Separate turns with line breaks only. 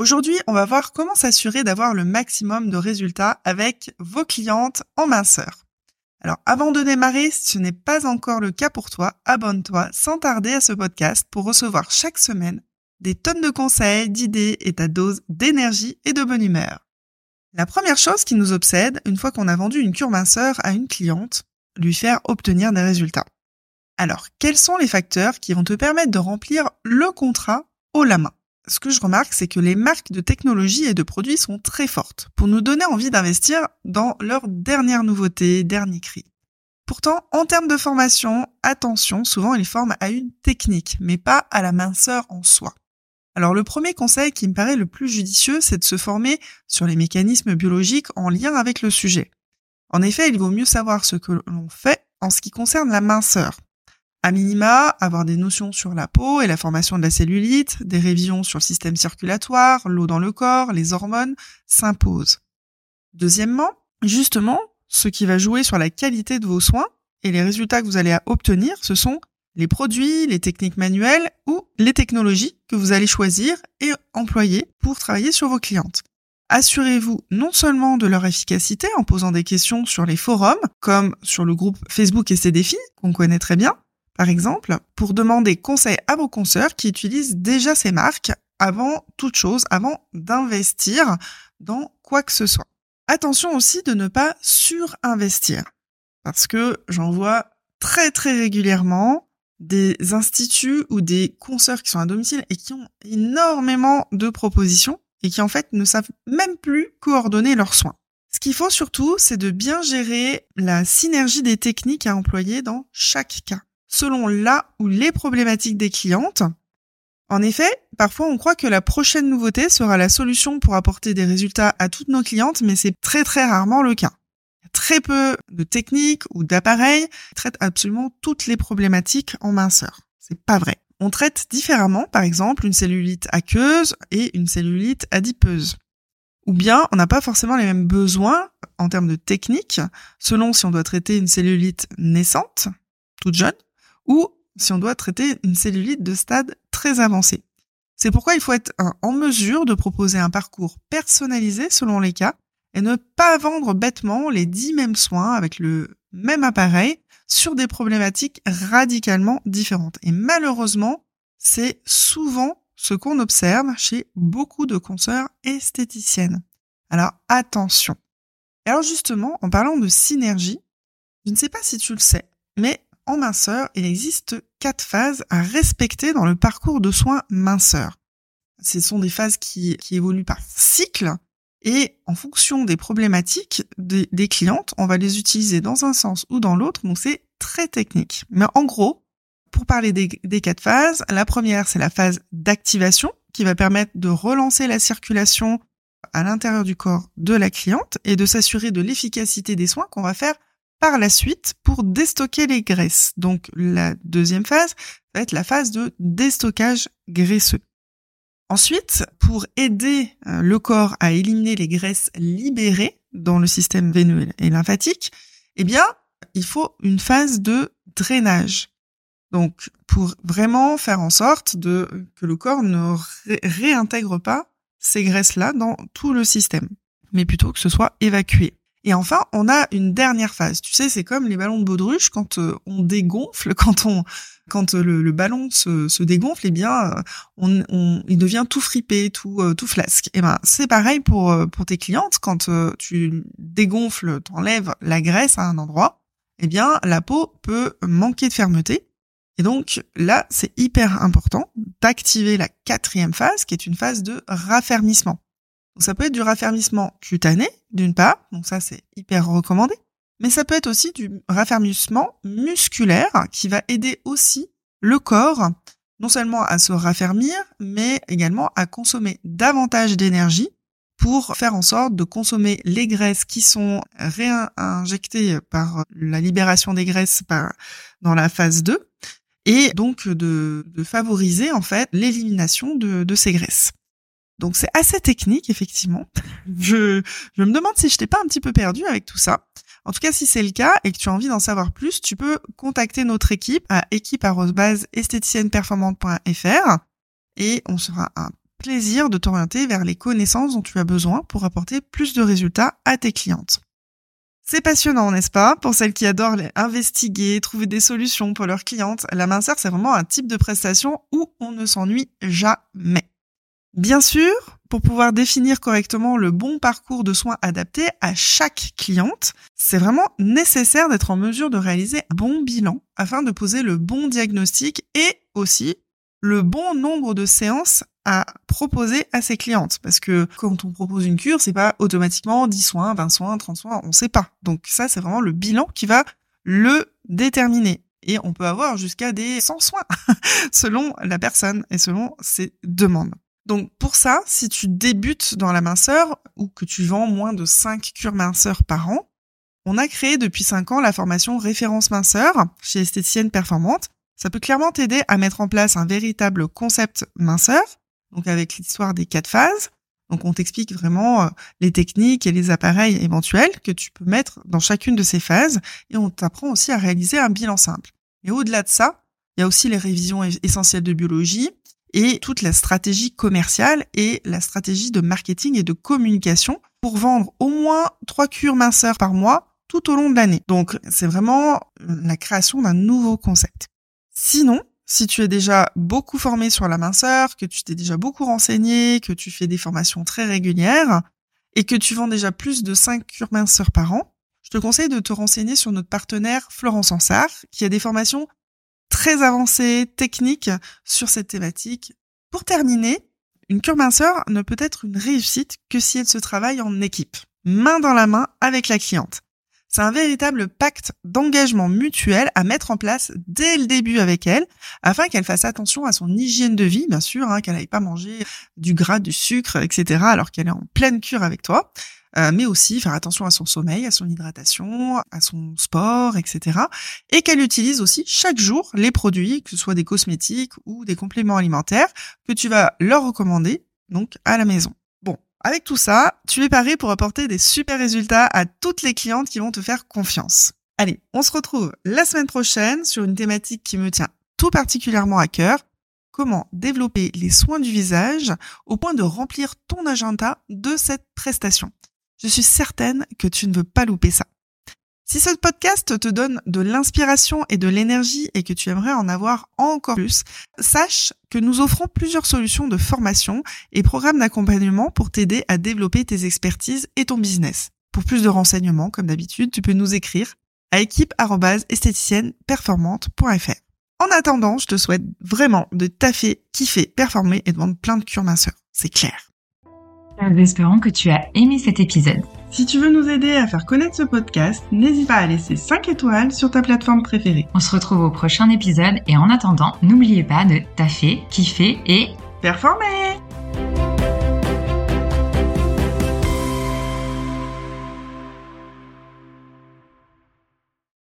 Aujourd'hui, on va voir comment s'assurer d'avoir le maximum de résultats avec vos clientes en minceur. Alors, avant de démarrer, si ce n'est pas encore le cas pour toi, abonne-toi sans tarder à ce podcast pour recevoir chaque semaine des tonnes de conseils, d'idées et ta dose d'énergie et de bonne humeur. La première chose qui nous obsède, une fois qu'on a vendu une cure minceur à une cliente, lui faire obtenir des résultats. Alors, quels sont les facteurs qui vont te permettre de remplir le contrat haut la main? Ce que je remarque, c'est que les marques de technologie et de produits sont très fortes pour nous donner envie d'investir dans leurs dernières nouveautés, derniers cris. Pourtant, en termes de formation, attention, souvent ils forment à une technique, mais pas à la minceur en soi. Alors le premier conseil qui me paraît le plus judicieux, c'est de se former sur les mécanismes biologiques en lien avec le sujet. En effet, il vaut mieux savoir ce que l'on fait en ce qui concerne la minceur. À minima, avoir des notions sur la peau et la formation de la cellulite, des révisions sur le système circulatoire, l'eau dans le corps, les hormones s'imposent. Deuxièmement, justement, ce qui va jouer sur la qualité de vos soins et les résultats que vous allez obtenir, ce sont les produits, les techniques manuelles ou les technologies que vous allez choisir et employer pour travailler sur vos clientes. Assurez-vous non seulement de leur efficacité en posant des questions sur les forums, comme sur le groupe Facebook et ses défis, qu'on connaît très bien, par exemple, pour demander conseil à vos consoeurs qui utilisent déjà ces marques avant toute chose, avant d'investir dans quoi que ce soit. Attention aussi de ne pas surinvestir, parce que j'en vois très très régulièrement des instituts ou des consoeurs qui sont à domicile et qui ont énormément de propositions et qui en fait ne savent même plus coordonner leurs soins. Ce qu'il faut surtout, c'est de bien gérer la synergie des techniques à employer dans chaque cas selon là ou les problématiques des clientes. En effet, parfois on croit que la prochaine nouveauté sera la solution pour apporter des résultats à toutes nos clientes, mais c'est très très rarement le cas. Très peu de techniques ou d'appareils traitent absolument toutes les problématiques en minceur. C'est pas vrai. On traite différemment, par exemple, une cellulite aqueuse et une cellulite adipeuse. Ou bien, on n'a pas forcément les mêmes besoins en termes de technique, selon si on doit traiter une cellulite naissante, toute jeune, ou si on doit traiter une cellulite de stade très avancé. C'est pourquoi il faut être en mesure de proposer un parcours personnalisé selon les cas et ne pas vendre bêtement les dix mêmes soins avec le même appareil sur des problématiques radicalement différentes. Et malheureusement, c'est souvent ce qu'on observe chez beaucoup de consoeurs esthéticiennes. Alors attention. alors justement, en parlant de synergie, je ne sais pas si tu le sais, mais en minceur, il existe quatre phases à respecter dans le parcours de soins minceur. Ce sont des phases qui, évoluent par cycle et en fonction des problématiques des, clientes, on va les utiliser dans un sens ou dans l'autre, donc c'est très technique. Mais en gros, pour parler des, des quatre phases, la première, c'est la phase d'activation qui va permettre de relancer la circulation à l'intérieur du corps de la cliente et de s'assurer de l'efficacité des soins qu'on va faire par la suite pour déstocker les graisses. Donc la deuxième phase va être la phase de déstockage graisseux. Ensuite, pour aider euh, le corps à éliminer les graisses libérées dans le système veineux et lymphatique, eh bien, il faut une phase de drainage. Donc, pour vraiment faire en sorte de, que le corps ne réintègre pas ces graisses-là dans tout le système, mais plutôt que ce soit évacué. Et enfin, on a une dernière phase. Tu sais, c'est comme les ballons de baudruche quand euh, on dégonfle, quand on quand euh, le, ballon se, dégonfle, eh bien, euh, on, on, il devient tout fripé, tout tout flasque. Et eh ben, c'est pareil pour pour tes clientes. Quand tu dégonfles, t'enlèves la graisse à un endroit, eh bien, la peau peut manquer de fermeté. Et donc là, c'est hyper important d'activer la quatrième phase, qui est une phase de raffermissement. Donc ça peut être du raffermissement cutané, d'une part, donc ça c'est hyper recommandé, mais ça peut être aussi du raffermissement musculaire qui va aider aussi le corps non seulement à se raffermir, mais également à consommer davantage d'énergie pour faire en sorte de consommer les graisses qui sont réinjectées par la libération des graisses dans la phase 2 et donc de, favoriser en fait l'élimination de ces graisses. Donc c'est assez technique effectivement. Je, me demande si je t'ai pas un petit peu perdu avec tout ça. En tout cas, si c'est le cas et que tu as envie d'en savoir plus, tu peux contacter notre équipe à équipe@esthéticienneperformante.fr et on sera un plaisir de t'orienter vers les connaissances dont tu as besoin pour apporter plus de résultats à tes clientes. C'est passionnant, n'est-ce pas? Pour celles qui adorent investiguer, trouver des solutions pour leurs clientes, la minceur, c'est vraiment un type de prestation où on ne s'ennuie jamais. Bien sûr, pour pouvoir définir correctement le bon parcours de soins adapté à chaque cliente, c'est vraiment nécessaire d'être en mesure de réaliser un bon bilan afin de poser le bon diagnostic et aussi le bon nombre de séances à proposer à ses clientes. Parce que quand on propose une cure, c'est pas automatiquement 10 soins, 20 soins, 30 soins, on sait pas. Donc ça, c'est vraiment le bilan qui va le déterminer. Et on peut avoir jusqu'à des 100 soins selon la personne et selon ses demandes. Donc pour ça, si tu débutes dans la minceur ou que tu vends moins de 5 cures minceurs par an, on a créé depuis 5 ans la formation référence minceur chez Esthéticienne Performante. Ça peut clairement t'aider à mettre en place un véritable concept minceur donc avec l'histoire des quatre phases. Donc on t'explique vraiment euh, les techniques et les appareils éventuels que tu peux mettre dans chacune de ces phases et on t'apprend aussi à réaliser un bilan simple. Et au-delà de ça, il y a aussi les révisions essentielles de biologie et toute la stratégie commerciale et la stratégie de marketing et de communication pour vendre au moins trois cures minceurs par mois tout au long de l'année. Donc c'est vraiment la création d'un nouveau concept. Sinon, si tu es déjà beaucoup formé sur la minceur, que tu t'es déjà beaucoup renseigné, que tu fais des formations très régulières et que tu vends déjà plus de 5 cures minceurs par an, je te conseille de te renseigner sur notre partenaire Florence Ansart, qui a des formations très avancées, techniques sur cette thématique. Pour terminer, une cure minceur ne peut être une réussite que si elle se travaille en équipe, main dans la main avec la cliente. C'est un véritable pacte d'engagement mutuel à mettre en place dès le début avec elle, afin qu'elle fasse attention à son hygiène de vie, bien sûr, hein, qu'elle n'aille pas manger du gras, du sucre, etc., alors qu'elle est en pleine cure avec toi. Euh, mais aussi faire attention à son sommeil, à son hydratation, à son sport, etc. Et qu'elle utilise aussi chaque jour les produits, que ce soit des cosmétiques ou des compléments alimentaires, que tu vas leur recommander donc à la maison. Avec tout ça, tu es paré pour apporter des super résultats à toutes les clientes qui vont te faire confiance. Allez, on se retrouve la semaine prochaine sur une thématique qui me tient tout particulièrement à cœur. Comment développer les soins du visage au point de remplir ton agenda de cette prestation. Je suis certaine que tu ne veux pas louper ça. Si ce podcast te donne de l'inspiration et de l'énergie et que tu aimerais en avoir encore plus, sache que nous offrons plusieurs solutions de formation et programmes d'accompagnement pour t'aider à développer tes expertises et ton business. Pour plus de renseignements, comme d'habitude, tu peux nous écrire à équipe-esthéticienneperformante.fr. En attendant, je te souhaite vraiment de taffer, kiffer, performer et de vendre plein de cures minceurs. C'est clair.
Nous espérons que tu as aimé cet épisode.
Si tu veux nous aider à faire connaître ce podcast, n'hésite pas à laisser 5 étoiles sur ta plateforme préférée.
On se retrouve au prochain épisode et en attendant, n'oubliez pas de taffer, kiffer et
performer